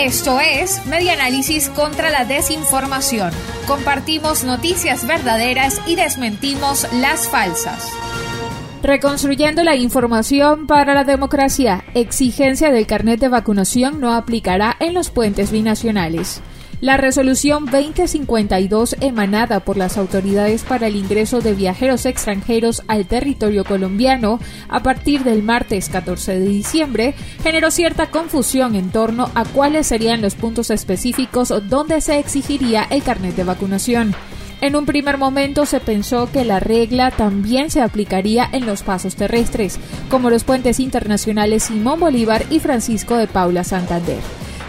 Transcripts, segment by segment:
Esto es Media Análisis contra la Desinformación. Compartimos noticias verdaderas y desmentimos las falsas. Reconstruyendo la información para la democracia, exigencia del carnet de vacunación no aplicará en los puentes binacionales. La resolución 2052 emanada por las autoridades para el ingreso de viajeros extranjeros al territorio colombiano a partir del martes 14 de diciembre generó cierta confusión en torno a cuáles serían los puntos específicos donde se exigiría el carnet de vacunación. En un primer momento se pensó que la regla también se aplicaría en los pasos terrestres, como los puentes internacionales Simón Bolívar y Francisco de Paula Santander.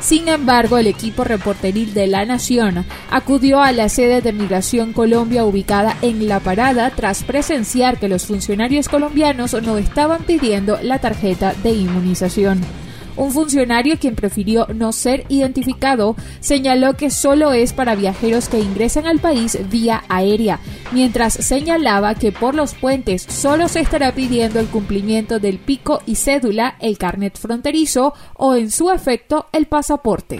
Sin embargo, el equipo reporteril de La Nación acudió a la sede de Migración Colombia ubicada en La Parada tras presenciar que los funcionarios colombianos no estaban pidiendo la tarjeta de inmunización. Un funcionario quien prefirió no ser identificado señaló que solo es para viajeros que ingresan al país vía aérea, mientras señalaba que por los puentes solo se estará pidiendo el cumplimiento del pico y cédula, el carnet fronterizo o en su efecto el pasaporte.